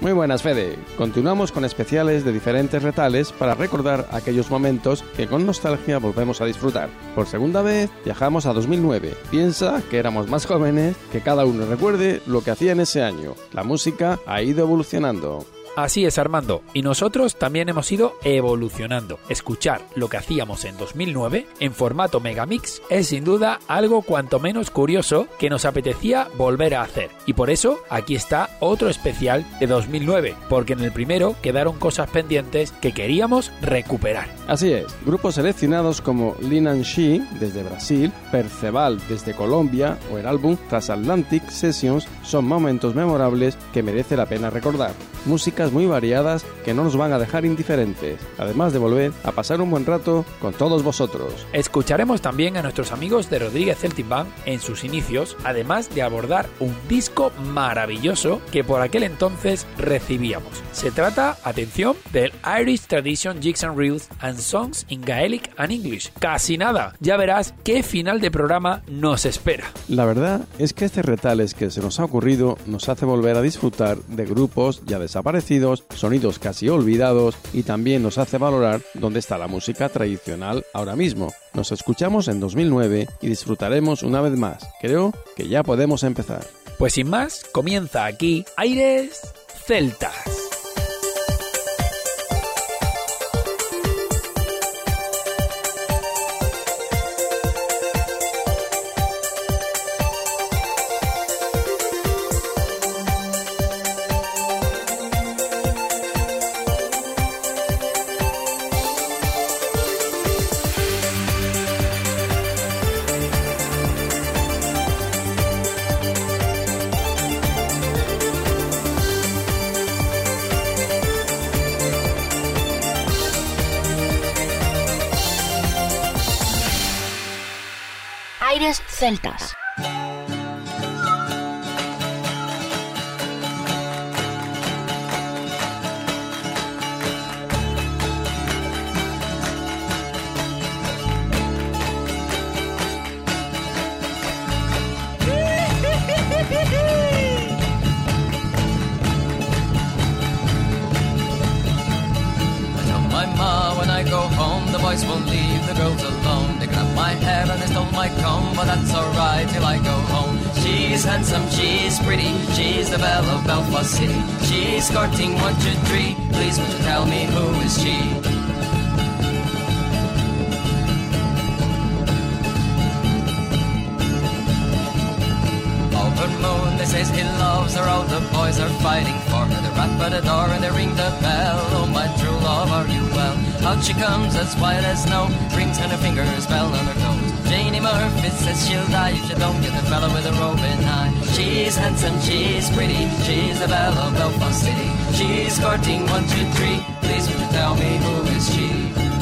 Muy buenas, Fede. Continuamos con especiales de diferentes retales para recordar aquellos momentos que con nostalgia volvemos a disfrutar. Por segunda vez viajamos a 2009. Piensa que éramos más jóvenes, que cada uno recuerde lo que hacía en ese año. La música ha ido evolucionando. Así es, Armando. Y nosotros también hemos ido evolucionando. Escuchar lo que hacíamos en 2009 en formato Megamix es sin duda algo cuanto menos curioso que nos apetecía volver a hacer. Y por eso aquí está otro especial de 2009, porque en el primero quedaron cosas pendientes que queríamos recuperar. Así es, grupos seleccionados como Linan She desde Brasil, Perceval desde Colombia o el álbum Transatlantic Sessions son momentos memorables que merece la pena recordar. Muy variadas que no nos van a dejar indiferentes, además de volver a pasar un buen rato con todos vosotros. Escucharemos también a nuestros amigos de Rodríguez Celtic Band en sus inicios, además de abordar un disco maravilloso que por aquel entonces recibíamos. Se trata, atención, del Irish Tradition Jigs and Reels and Songs in Gaelic and English. Casi nada, ya verás qué final de programa nos espera. La verdad es que este retales que se nos ha ocurrido nos hace volver a disfrutar de grupos ya desaparecidos sonidos casi olvidados y también nos hace valorar dónde está la música tradicional ahora mismo. Nos escuchamos en 2009 y disfrutaremos una vez más. Creo que ya podemos empezar. Pues sin más, comienza aquí Aires Celtas. celtas. My ma when I go home, the boys won't leave the girls alone. They grab my hair and they stole my comb, but that's alright till I go home. She's handsome, she's pretty, she's the belle of Belfast City. She's courting one, two, three. Please, would you tell me who is she? Moon, they says he loves her, all the boys are fighting for her. They rap at the door and they ring the bell. Oh, my true love, are you well? Out she comes as white as snow, rings on her fingers, bell on her toes. Janie Murphy says she'll die if she don't get the fella with a roving eye. She's handsome, she's pretty, she's the belle of Belfast City. She's courting one, two, three. Please would you tell me who is she?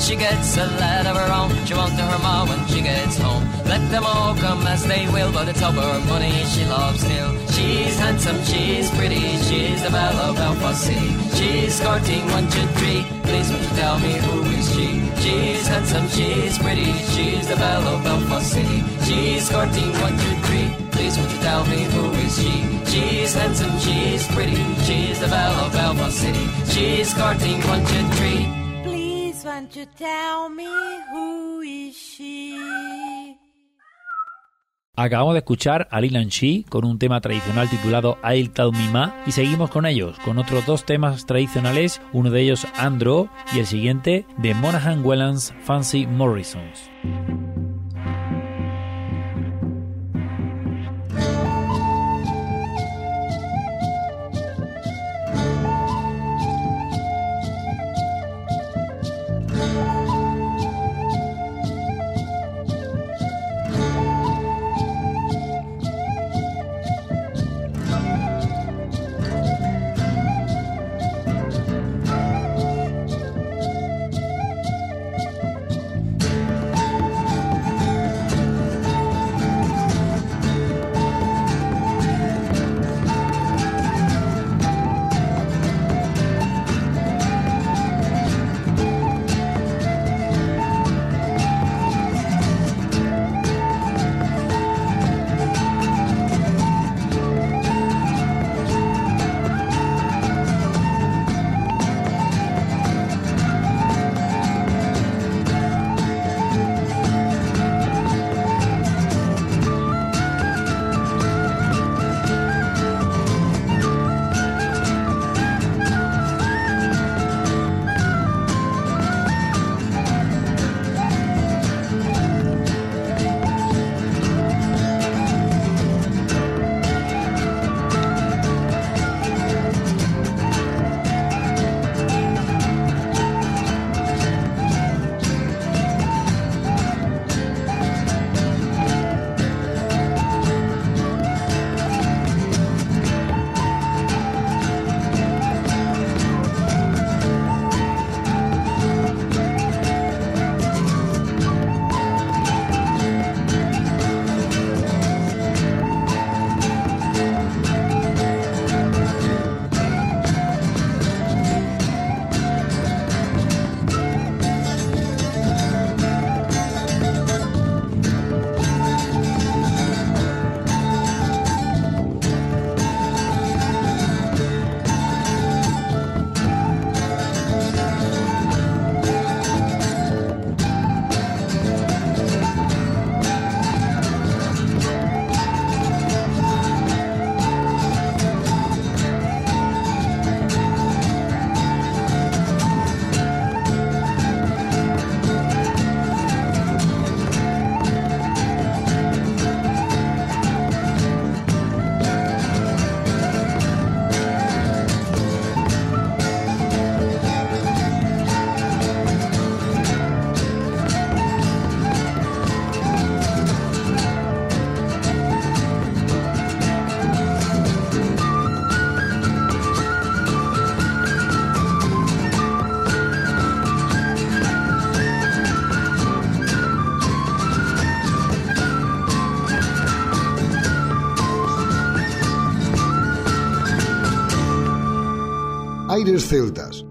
She gets a lad of her own, she won't to her ma when she gets home. Let them all come as they will, but it's all her money she loves still. She's handsome, she's pretty, she's the belle of Belfast City. She's skirting one, two, three. Please won't you tell me who is she? She's handsome, she's pretty, she's the belle of Belfast City. She's skirting one, two, three. Please won't you tell me who is she? She's handsome, she's pretty, she's the belle of Belfast City. She's skirting one, two, three. Acabamos de escuchar a Lil She con un tema tradicional titulado I'll Tell Me Ma y seguimos con ellos, con otros dos temas tradicionales, uno de ellos Andro y el siguiente de Monaghan Wellens Fancy Morrisons. Aires Celtas.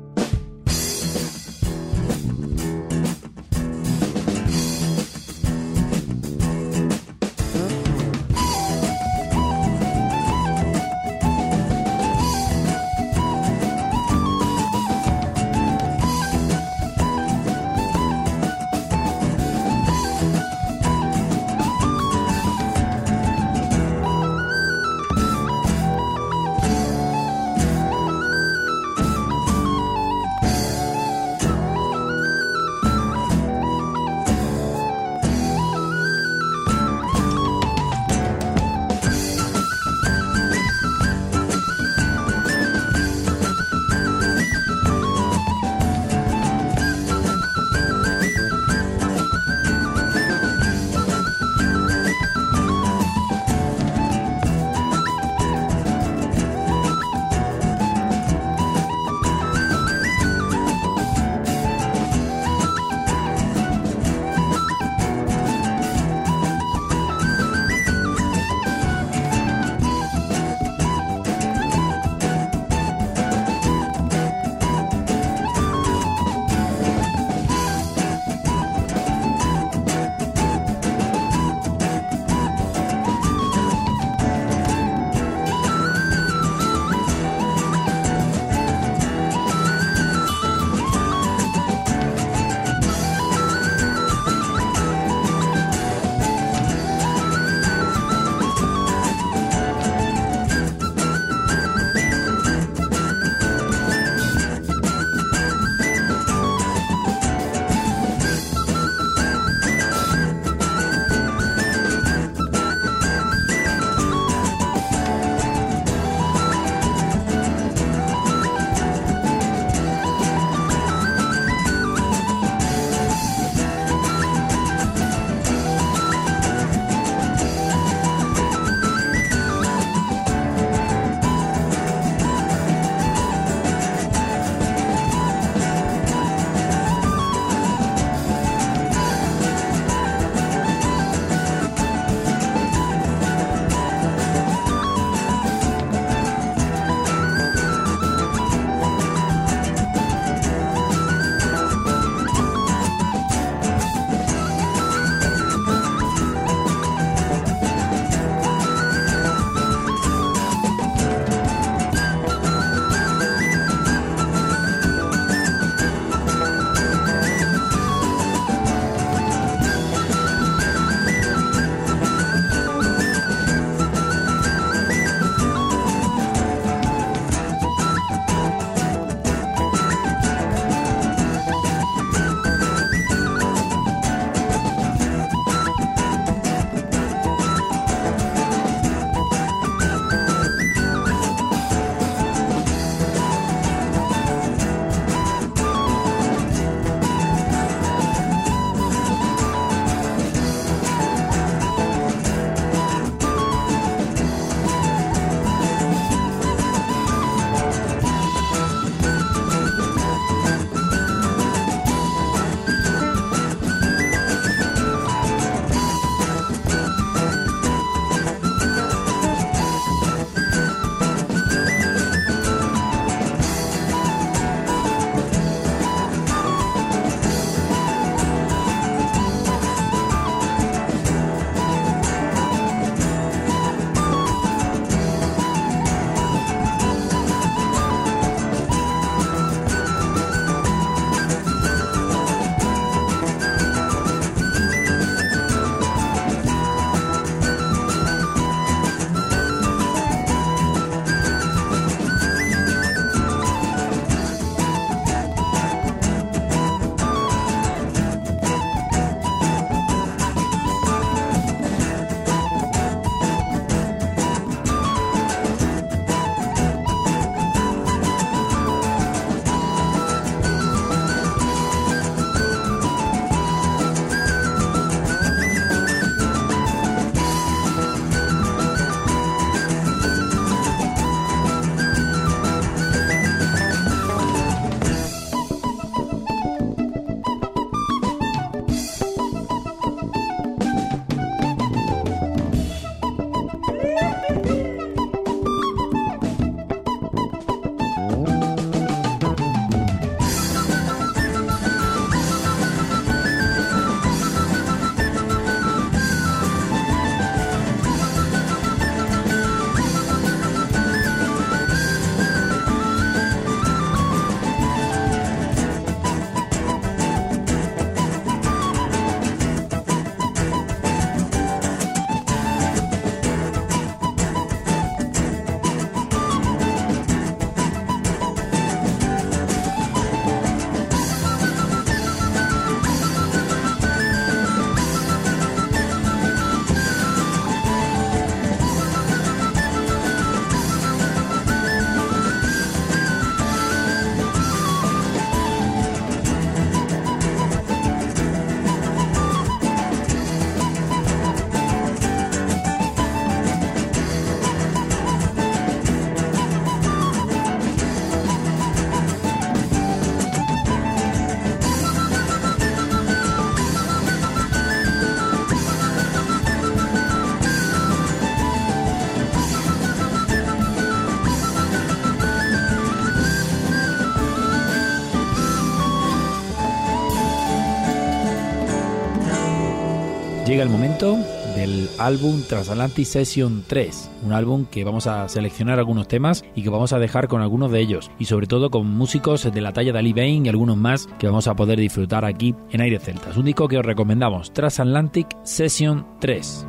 Llega el momento del álbum Transatlantic Session 3, un álbum que vamos a seleccionar algunos temas y que vamos a dejar con algunos de ellos, y sobre todo con músicos de la talla de Ali Bain y algunos más que vamos a poder disfrutar aquí en Aire Celtas. Un disco que os recomendamos, Transatlantic Session 3.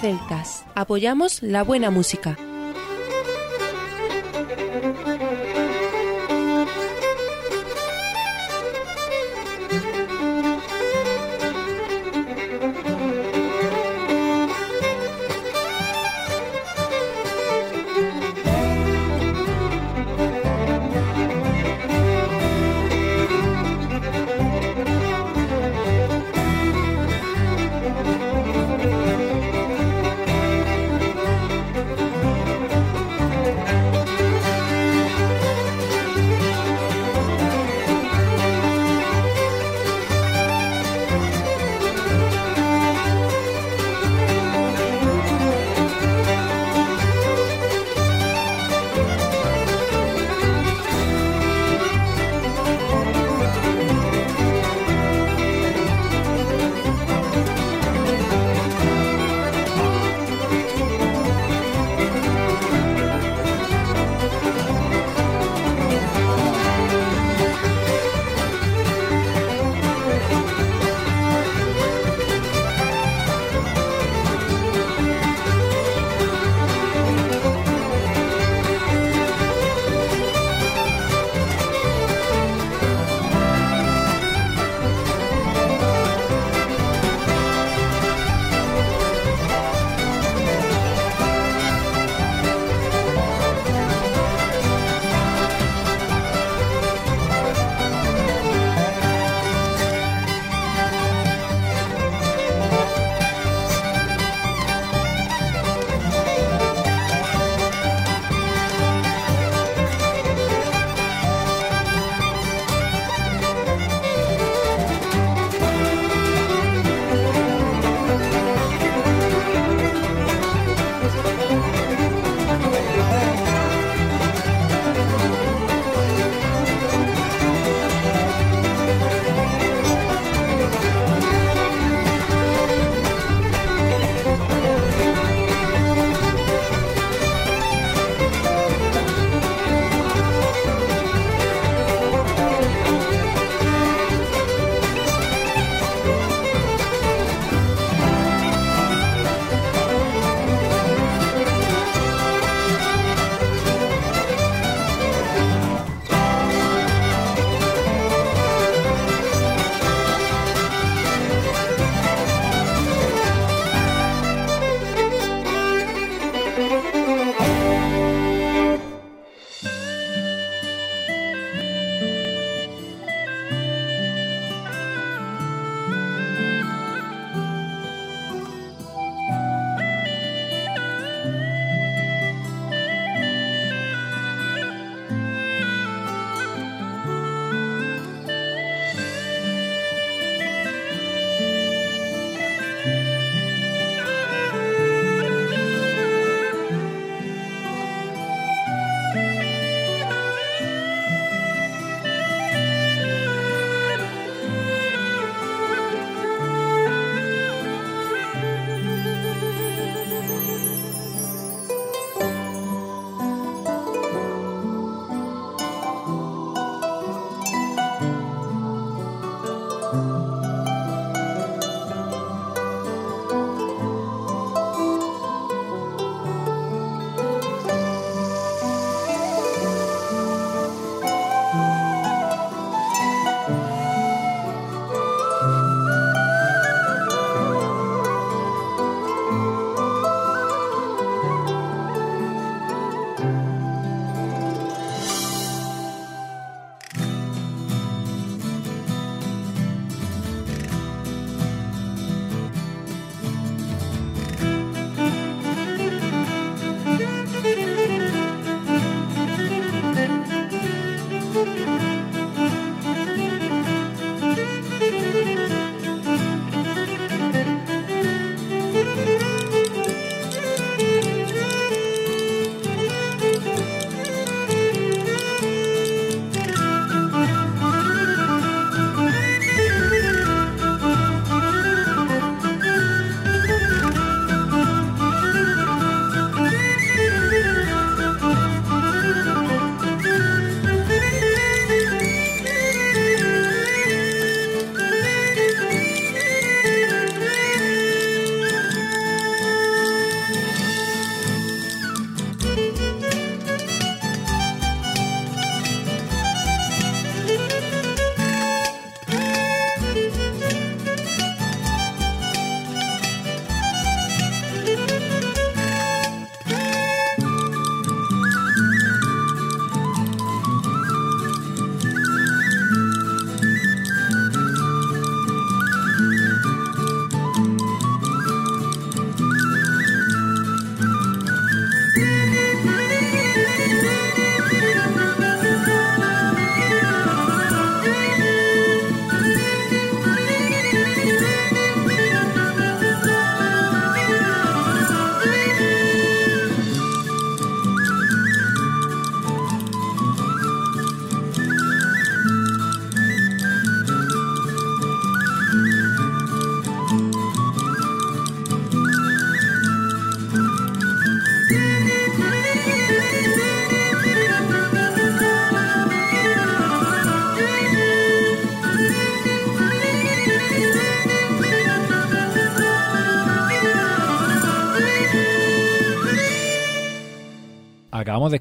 Celtas. Apoyamos la buena música.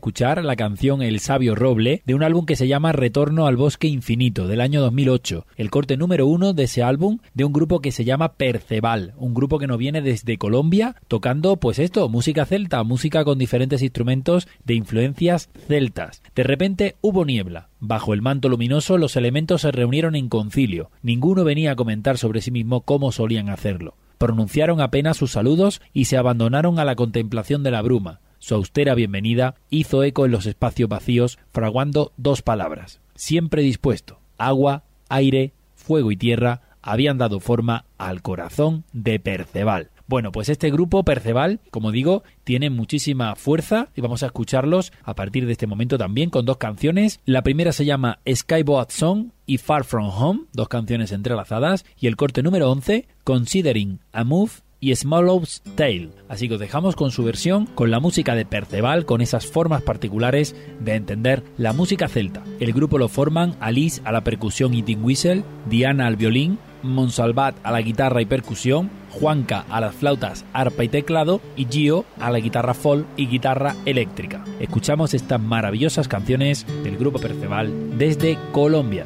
Escuchar la canción El sabio roble de un álbum que se llama Retorno al bosque infinito del año 2008, el corte número uno de ese álbum de un grupo que se llama Perceval, un grupo que nos viene desde Colombia tocando pues esto, música celta, música con diferentes instrumentos de influencias celtas. De repente hubo niebla. Bajo el manto luminoso los elementos se reunieron en concilio. Ninguno venía a comentar sobre sí mismo cómo solían hacerlo pronunciaron apenas sus saludos y se abandonaron a la contemplación de la bruma. Su austera bienvenida hizo eco en los espacios vacíos, fraguando dos palabras. Siempre dispuesto. Agua, aire, fuego y tierra habían dado forma al corazón de Perceval. Bueno, pues este grupo Perceval, como digo, tiene muchísima fuerza y vamos a escucharlos a partir de este momento también con dos canciones. La primera se llama Skyboat Song y Far From Home, dos canciones entrelazadas, y el corte número 11, Considering a Move y Smallow's Tale. Así que os dejamos con su versión, con la música de Perceval, con esas formas particulares de entender la música celta. El grupo lo forman Alice a la percusión y tin whistle, Diana al violín, Monsalvat a la guitarra y percusión, Juanca a las flautas, arpa y teclado y Gio a la guitarra folk y guitarra eléctrica. Escuchamos estas maravillosas canciones del grupo Perceval desde Colombia.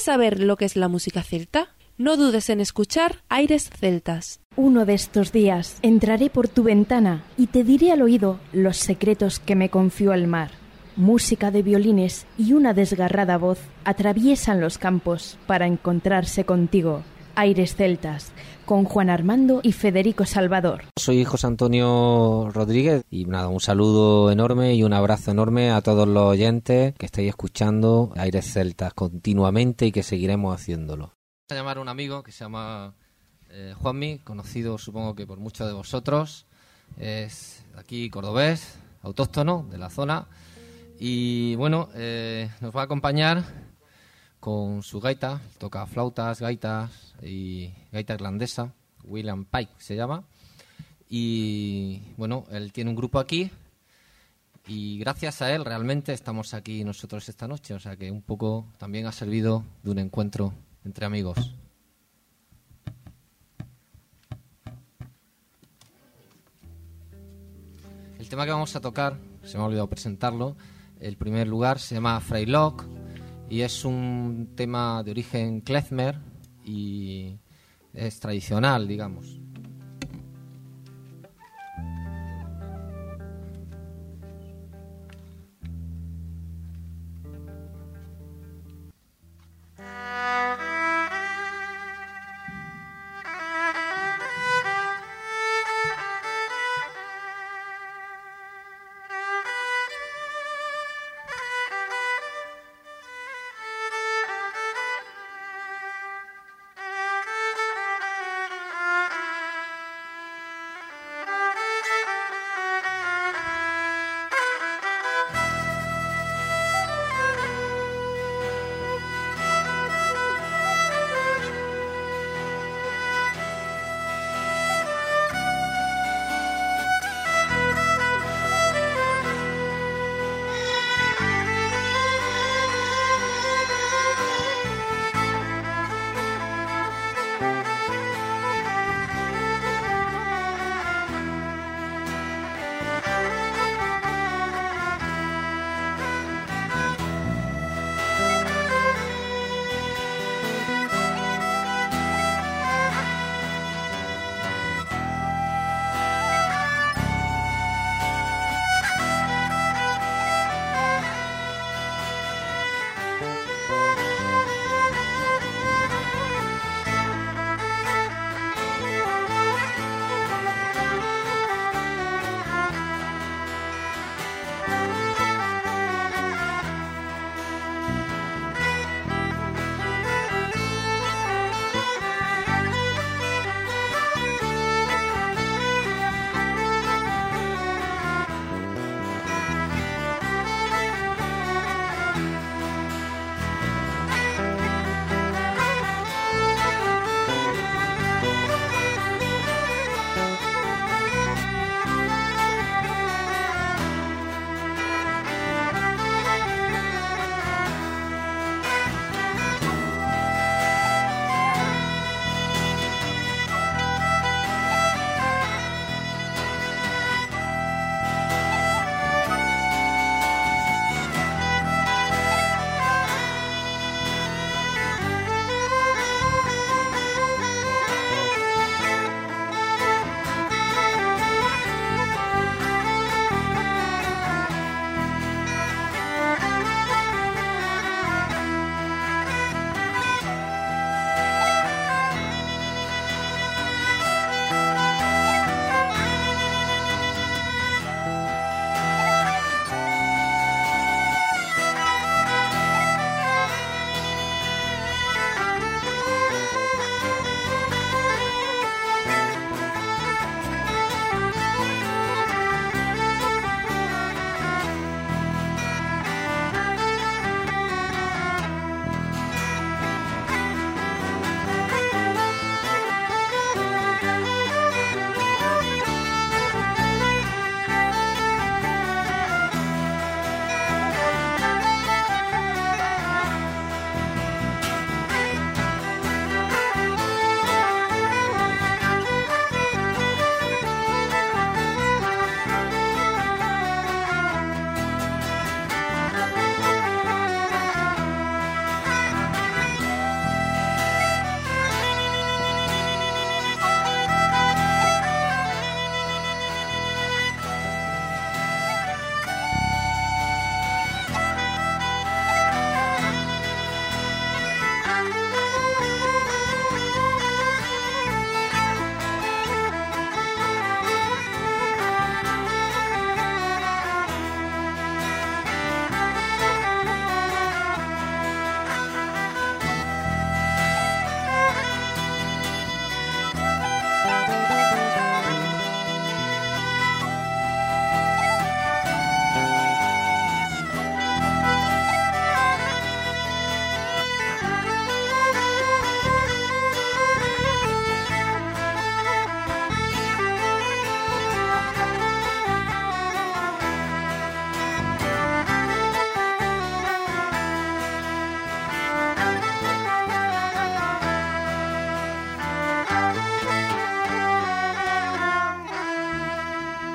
¿Quieres saber lo que es la música celta? No dudes en escuchar Aires Celtas. Uno de estos días entraré por tu ventana y te diré al oído los secretos que me confió el mar. Música de violines y una desgarrada voz atraviesan los campos para encontrarse contigo. Aires Celtas, con Juan Armando y Federico Salvador. Soy José Antonio Rodríguez y nada, un saludo enorme y un abrazo enorme a todos los oyentes que estáis escuchando Aires Celtas continuamente y que seguiremos haciéndolo. Voy a llamar a un amigo que se llama eh, Juanmi, conocido supongo que por muchos de vosotros. Es aquí cordobés, autóctono de la zona. Y bueno, eh, nos va a acompañar con su gaita, toca flautas, gaitas y gaita irlandesa, William Pike se llama. Y bueno, él tiene un grupo aquí y gracias a él realmente estamos aquí nosotros esta noche, o sea que un poco también ha servido de un encuentro entre amigos. El tema que vamos a tocar, se me ha olvidado presentarlo, el primer lugar se llama Freilock y es un tema de origen klezmer y es tradicional, digamos.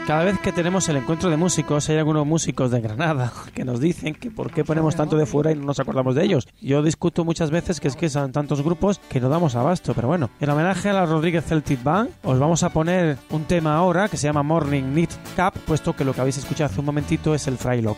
Cada vez que tenemos el encuentro de músicos, hay algunos músicos de Granada que nos dicen que por qué ponemos tanto de fuera y no nos acordamos de ellos. Yo discuto muchas veces que es que son tantos grupos que no damos abasto, pero bueno. En homenaje a la Rodríguez Celtic Band, os vamos a poner un tema ahora que se llama Morning Knit Cap, puesto que lo que habéis escuchado hace un momentito es el Frylock.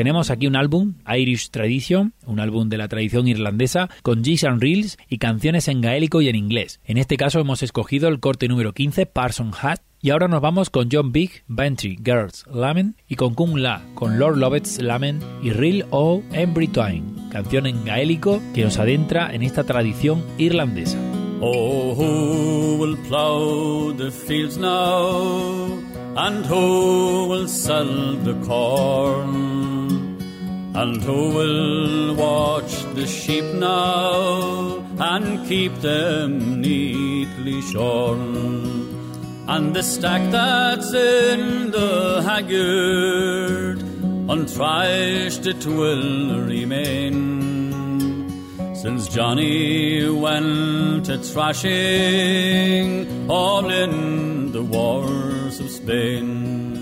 Tenemos aquí un álbum, Irish Tradition, un álbum de la tradición irlandesa, con Jigs and Reels y canciones en gaélico y en inglés. En este caso hemos escogido el corte número 15, Parson Hat, y ahora nos vamos con John Big, Bantry Girls Lament, y con Kung La, con Lord Lovett's Lament y Real O Every canción en gaélico que nos adentra en esta tradición irlandesa. Oh, who will the fields now? And who will sell the corn? And who will watch the sheep now? And keep them neatly shorn? And the stack that's in the haggard, unthrashed it will remain. Since Johnny went a thrashing all in the wars of Spain.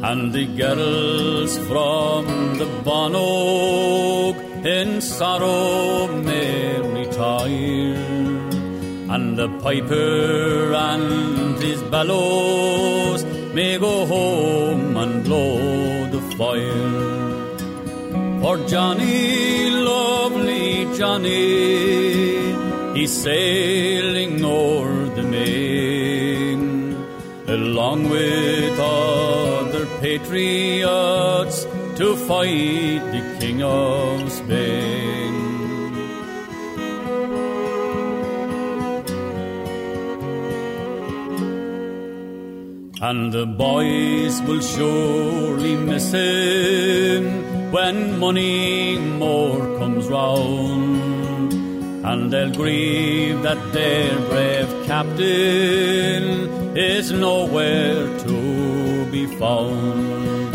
And the girls from the Bon Oak in sorrow may retire. And the piper and his bellows may go home and blow the fire. For Johnny, lovely Johnny, he's sailing o'er the main, along with other patriots to fight the King of Spain. And the boys will surely miss him when money more comes round. And they'll grieve that their brave captain is nowhere to found.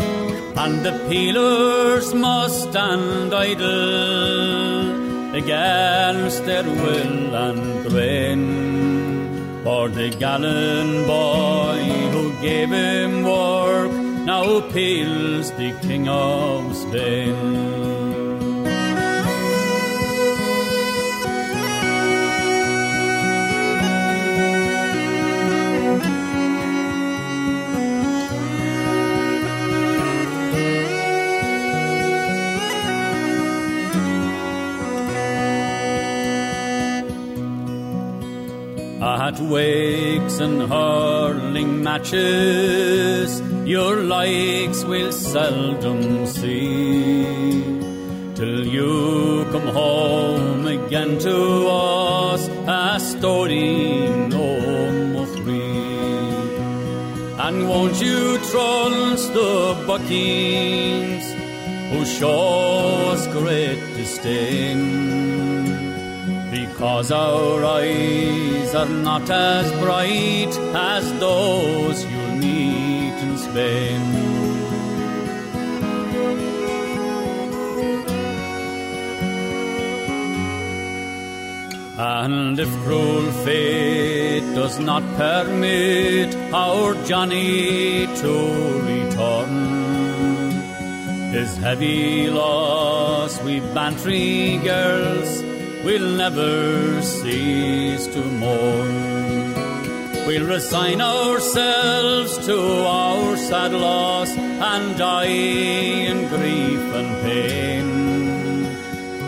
And the peelers must stand idle against their will and grain. For the gallant boy who gave him work now peels the King of Spain. At wakes and hurling matches, your likes we'll seldom see. Till you come home again to us, a story no free. And won't you trust the buckings who show us great disdain? Because our eyes are not as bright as those you'll meet in Spain. And if cruel fate does not permit our Johnny to return, his heavy loss we bantry girls will never cease to mourn. We'll resign ourselves to our sad loss and die in grief and pain.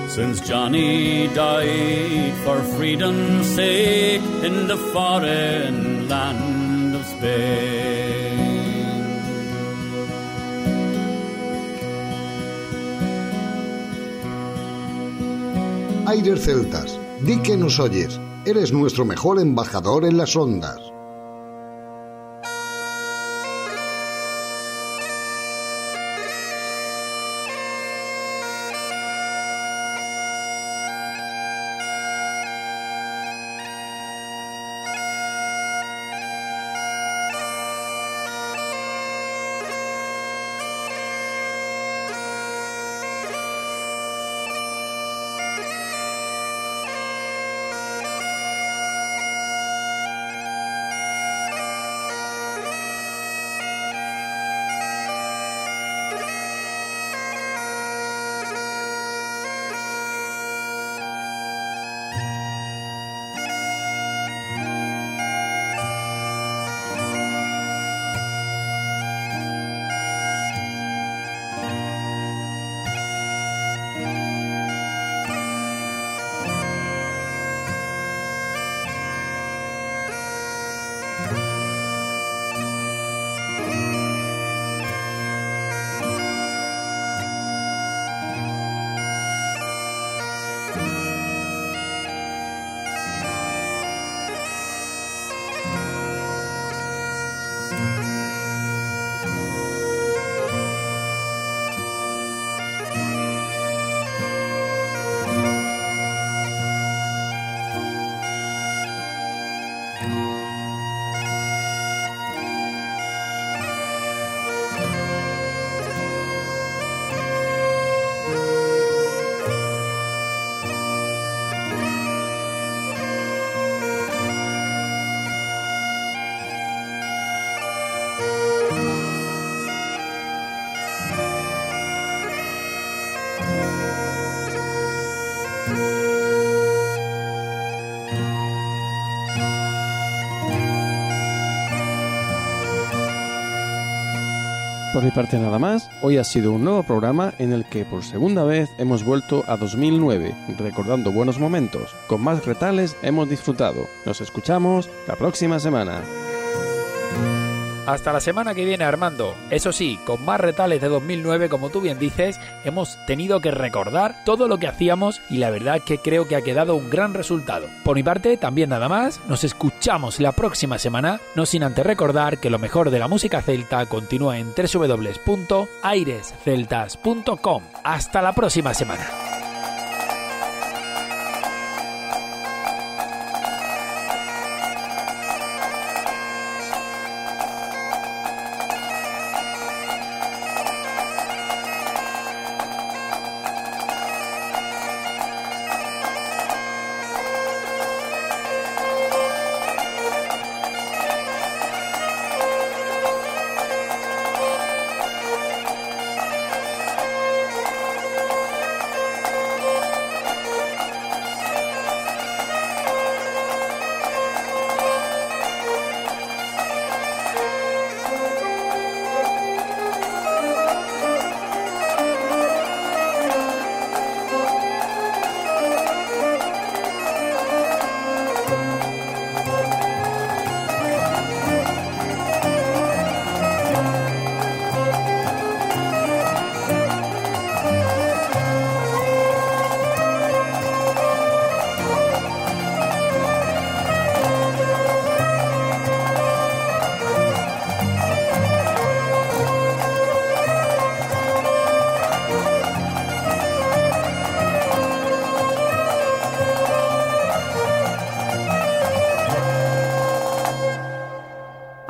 Since Johnny died for freedom's sake in the foreign land of Spain. Aires Celtas, di que nos oyes. Eres nuestro mejor embajador en las ondas. Por mi parte nada más, hoy ha sido un nuevo programa en el que por segunda vez hemos vuelto a 2009, recordando buenos momentos. Con más retales hemos disfrutado. Nos escuchamos la próxima semana. Hasta la semana que viene, Armando. Eso sí, con más retales de 2009, como tú bien dices, hemos tenido que recordar todo lo que hacíamos y la verdad que creo que ha quedado un gran resultado. Por mi parte, también nada más, nos escuchamos la próxima semana, no sin antes recordar que lo mejor de la música celta continúa en www.airesceltas.com. Hasta la próxima semana.